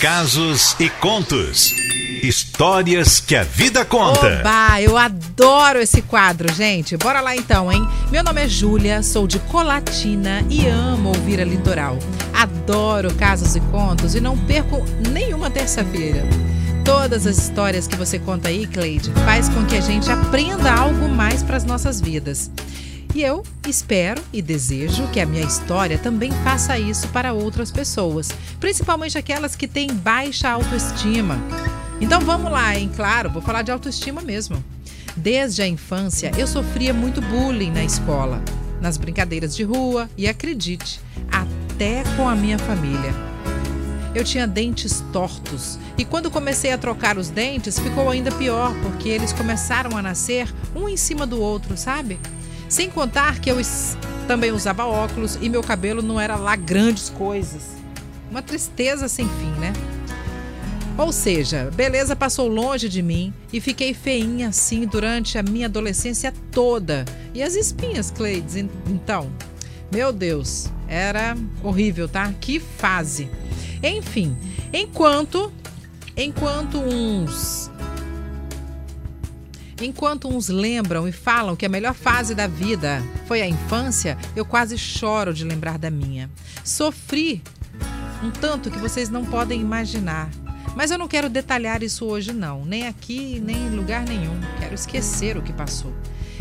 Casos e contos. Histórias que a vida conta. Oba, eu adoro esse quadro, gente. Bora lá então, hein? Meu nome é Júlia, sou de Colatina e amo ouvir a Litoral. Adoro casos e contos e não perco nenhuma terça-feira. Todas as histórias que você conta aí, Cleide, faz com que a gente aprenda algo mais para as nossas vidas. E eu espero e desejo que a minha história também faça isso para outras pessoas, principalmente aquelas que têm baixa autoestima. Então vamos lá, hein? Claro, vou falar de autoestima mesmo. Desde a infância, eu sofria muito bullying na escola, nas brincadeiras de rua e acredite, até com a minha família. Eu tinha dentes tortos e quando comecei a trocar os dentes ficou ainda pior porque eles começaram a nascer um em cima do outro, sabe? Sem contar que eu também usava óculos e meu cabelo não era lá grandes coisas. Uma tristeza sem fim, né? Ou seja, beleza passou longe de mim e fiquei feinha assim durante a minha adolescência toda. E as espinhas, Cleides, então. Meu Deus, era horrível, tá? Que fase. Enfim, enquanto enquanto uns Enquanto uns lembram e falam que a melhor fase da vida foi a infância, eu quase choro de lembrar da minha. Sofri um tanto que vocês não podem imaginar. Mas eu não quero detalhar isso hoje, não, nem aqui, nem em lugar nenhum. Quero esquecer o que passou.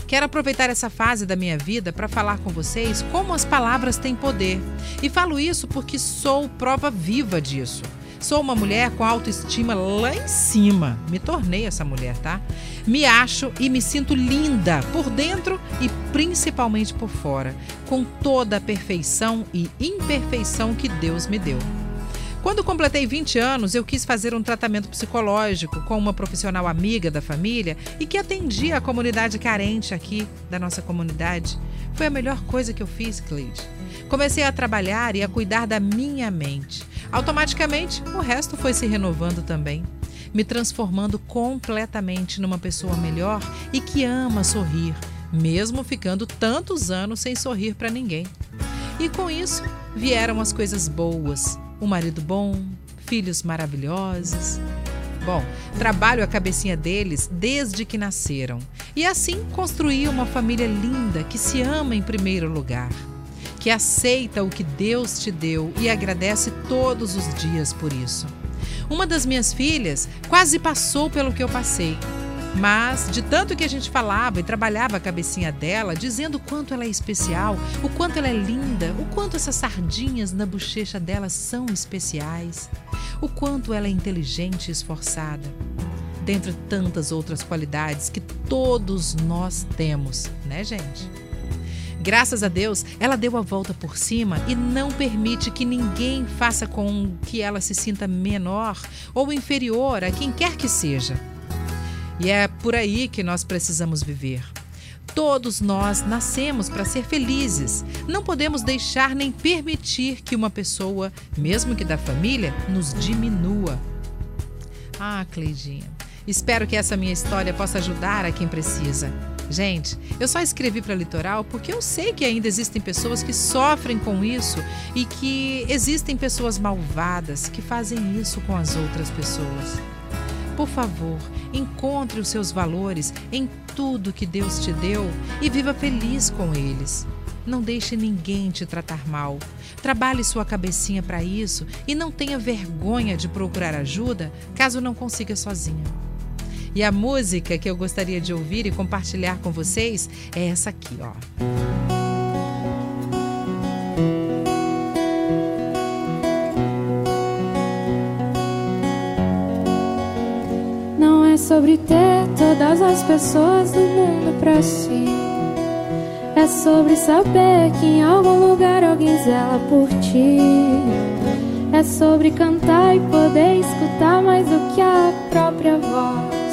Quero aproveitar essa fase da minha vida para falar com vocês como as palavras têm poder. E falo isso porque sou prova viva disso. Sou uma mulher com autoestima lá em cima. Me tornei essa mulher, tá? Me acho e me sinto linda por dentro e principalmente por fora, com toda a perfeição e imperfeição que Deus me deu. Quando completei 20 anos, eu quis fazer um tratamento psicológico com uma profissional amiga da família e que atendia a comunidade carente aqui da nossa comunidade. Foi a melhor coisa que eu fiz, Cleide. Comecei a trabalhar e a cuidar da minha mente. Automaticamente, o resto foi se renovando também, me transformando completamente numa pessoa melhor e que ama sorrir, mesmo ficando tantos anos sem sorrir para ninguém. E com isso vieram as coisas boas, um marido bom, filhos maravilhosos. Bom, trabalho a cabecinha deles desde que nasceram. E assim construí uma família linda que se ama em primeiro lugar, que aceita o que Deus te deu e agradece todos os dias por isso. Uma das minhas filhas quase passou pelo que eu passei mas, de tanto que a gente falava e trabalhava a cabecinha dela, dizendo o quanto ela é especial, o quanto ela é linda, o quanto essas sardinhas na bochecha dela são especiais, o quanto ela é inteligente e esforçada. Dentre tantas outras qualidades que todos nós temos, né, gente? Graças a Deus, ela deu a volta por cima e não permite que ninguém faça com que ela se sinta menor ou inferior a quem quer que seja. E é por aí que nós precisamos viver. Todos nós nascemos para ser felizes. Não podemos deixar nem permitir que uma pessoa, mesmo que da família, nos diminua. Ah, Cleidinha, espero que essa minha história possa ajudar a quem precisa. Gente, eu só escrevi para Litoral porque eu sei que ainda existem pessoas que sofrem com isso e que existem pessoas malvadas que fazem isso com as outras pessoas. Por favor, encontre os seus valores em tudo que Deus te deu e viva feliz com eles. Não deixe ninguém te tratar mal. Trabalhe sua cabecinha para isso e não tenha vergonha de procurar ajuda caso não consiga sozinha. E a música que eu gostaria de ouvir e compartilhar com vocês é essa aqui, ó. sobre ter todas as pessoas do mundo pra si. É sobre saber que em algum lugar alguém zela por ti. É sobre cantar e poder escutar mais do que a própria voz.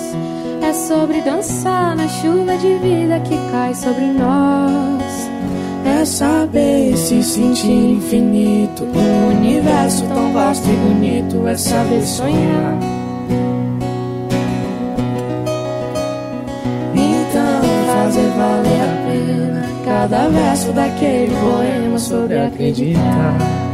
Sobre dançar na chuva de vida que cai sobre nós. É saber se sentir infinito. Um universo tão vasto e bonito. É saber sonhar. vale a pena cada verso daquele poema sobre acreditar.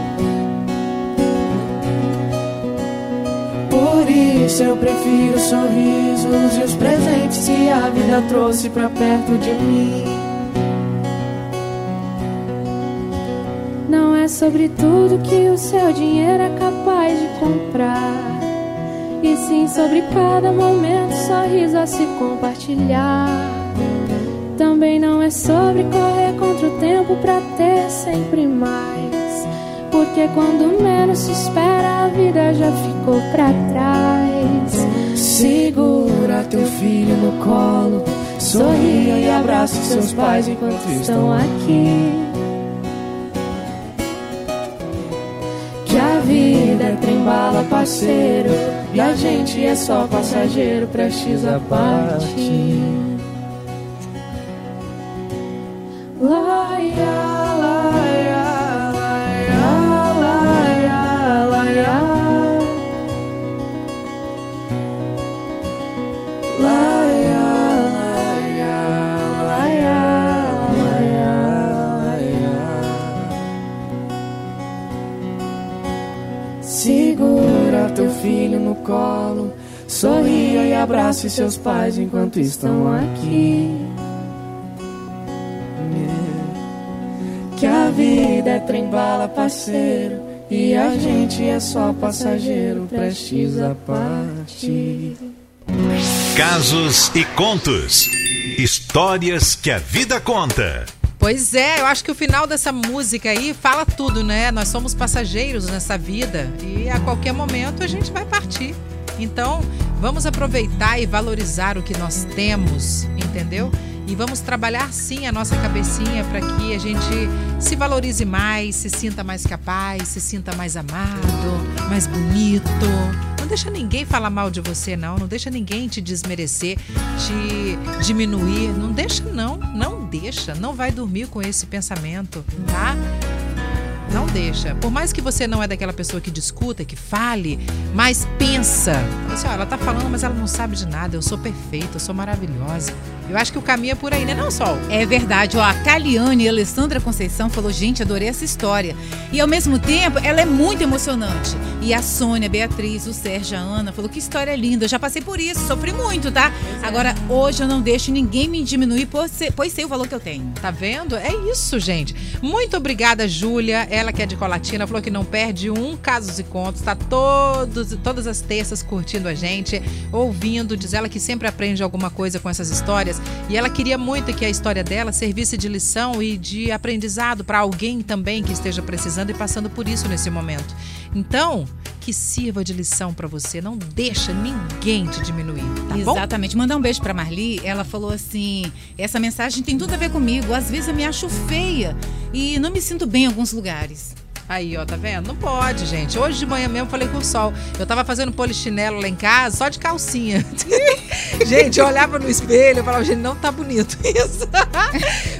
Por isso eu prefiro sorrisos e os presentes que a vida trouxe pra perto de mim. Não é sobre tudo que o seu dinheiro é capaz de comprar. E sim sobre cada momento, sorriso a se compartilhar. Também não é sobre correr contra o tempo pra ter sempre mais. Porque quando menos se espera, a vida já ficou pra trás. Segura teu filho no colo, sorria e abrace seus pais enquanto estão aqui. Que a vida é trembala, parceiro, e a gente é só passageiro, prestes a partir. Laia, abrace seus pais enquanto estão aqui. Que a vida é trem-bala, parceiro, e a gente é só passageiro, prestes a partir. Casos e contos. Histórias que a vida conta. Pois é, eu acho que o final dessa música aí fala tudo, né? Nós somos passageiros nessa vida e a qualquer momento a gente vai partir. Então, vamos aproveitar e valorizar o que nós temos, entendeu? E vamos trabalhar sim a nossa cabecinha para que a gente se valorize mais, se sinta mais capaz, se sinta mais amado, mais bonito. Não deixa ninguém falar mal de você, não. Não deixa ninguém te desmerecer, te diminuir. Não deixa, não. Não deixa. Não vai dormir com esse pensamento, tá? Não deixa. Por mais que você não é daquela pessoa que discuta, que fale, mas pensa. Assim, ó, ela tá falando, mas ela não sabe de nada. Eu sou perfeita, eu sou maravilhosa. Eu acho que o caminho é por aí, né, não, Sol? É verdade, ó, a Caliane e Alessandra Conceição falou, gente, adorei essa história. E ao mesmo tempo, ela é muito emocionante. E a Sônia, a Beatriz, o Sérgio, a Ana, falou que história linda. Eu já passei por isso, sofri muito, tá? Agora, hoje eu não deixo ninguém me diminuir, pois sei, pois sei o valor que eu tenho. Tá vendo? É isso, gente. Muito obrigada, Júlia. Ela que é de Colatina, falou que não perde um Casos e Contos. Tá todos, todas as terças curtindo a gente, ouvindo. Diz ela que sempre aprende alguma coisa com essas histórias. E ela queria muito que a história dela servisse de lição e de aprendizado para alguém também que esteja precisando e passando por isso nesse momento. Então, que sirva de lição para você. Não deixa ninguém te diminuir, tá? Exatamente. Mandar um beijo pra Marli. Ela falou assim: essa mensagem tem tudo a ver comigo. Às vezes eu me acho feia e não me sinto bem em alguns lugares. Aí, ó, tá vendo? Não pode, gente. Hoje de manhã mesmo falei com o sol. Eu tava fazendo polichinelo lá em casa, só de calcinha. gente, eu olhava no espelho e falava, gente, não tá bonito isso.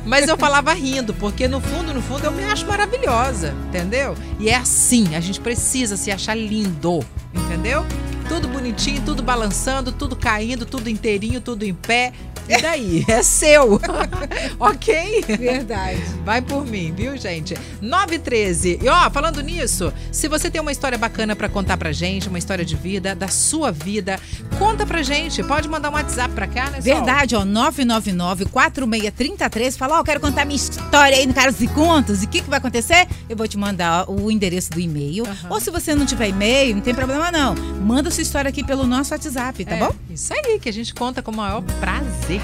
Mas eu falava rindo, porque no fundo, no fundo, eu me acho maravilhosa, entendeu? E é assim, a gente precisa se achar lindo, entendeu? Tudo bonitinho, tudo balançando, tudo caindo, tudo inteirinho, tudo em pé. E daí? É seu. ok? Verdade. Vai por mim, viu, gente? 9 e 13. Ó, falando nisso, se você tem uma história bacana pra contar pra gente, uma história de vida, da sua vida, conta pra gente. Pode mandar um WhatsApp pra cá, né, Sol? Verdade, ó, 999-4633. Fala, ó, quero contar minha história aí no Caros e Contos. E o que, que vai acontecer? Eu vou te mandar o endereço do e-mail. Ou se você não tiver e-mail, não tem problema não. Manda sua história aqui pelo nosso WhatsApp, tá É, bom? Isso aí, que a gente conta com o maior prazer.